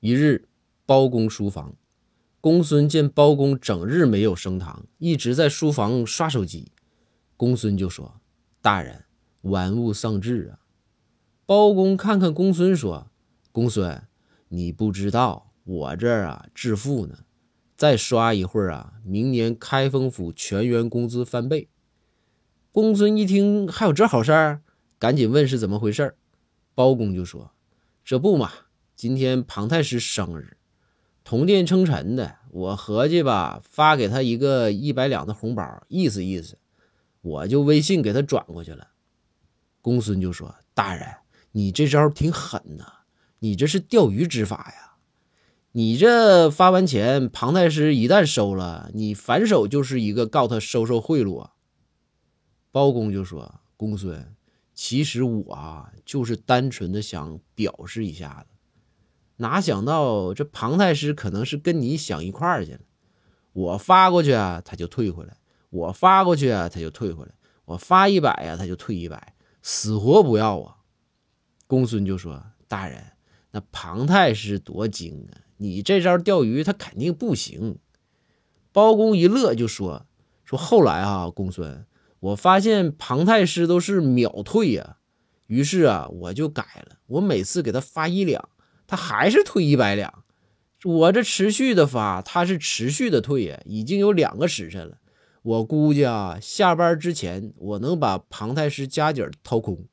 一日，包公书房，公孙见包公整日没有升堂，一直在书房刷手机。公孙就说：“大人，玩物丧志啊！”包公看看公孙说：“公孙，你不知道我这儿啊致富呢，再刷一会儿啊，明年开封府全员工资翻倍。”公孙一听还有这好事儿，赶紧问是怎么回事包公就说：“这不嘛，今天庞太师生日，同殿称臣的，我合计吧，发给他一个一百两的红包，意思意思，我就微信给他转过去了。”公孙就说：“大人，你这招挺狠呐，你这是钓鱼执法呀！你这发完钱，庞太师一旦收了，你反手就是一个告他收受贿赂啊！”包公就说：“公孙，其实我啊，就是单纯的想表示一下子，哪想到这庞太师可能是跟你想一块儿去了。我发过去啊，他就退回来；我发过去啊，他就退回来；我发一百呀，他就退一百，死活不要啊。”公孙就说：“大人，那庞太师多精啊，你这招钓鱼他肯定不行。”包公一乐就说：“说后来啊，公孙。”我发现庞太师都是秒退呀，于是啊，我就改了。我每次给他发一两，他还是退一百两。我这持续的发，他是持续的退呀，已经有两个时辰了。我估计啊，下班之前我能把庞太师家底掏空。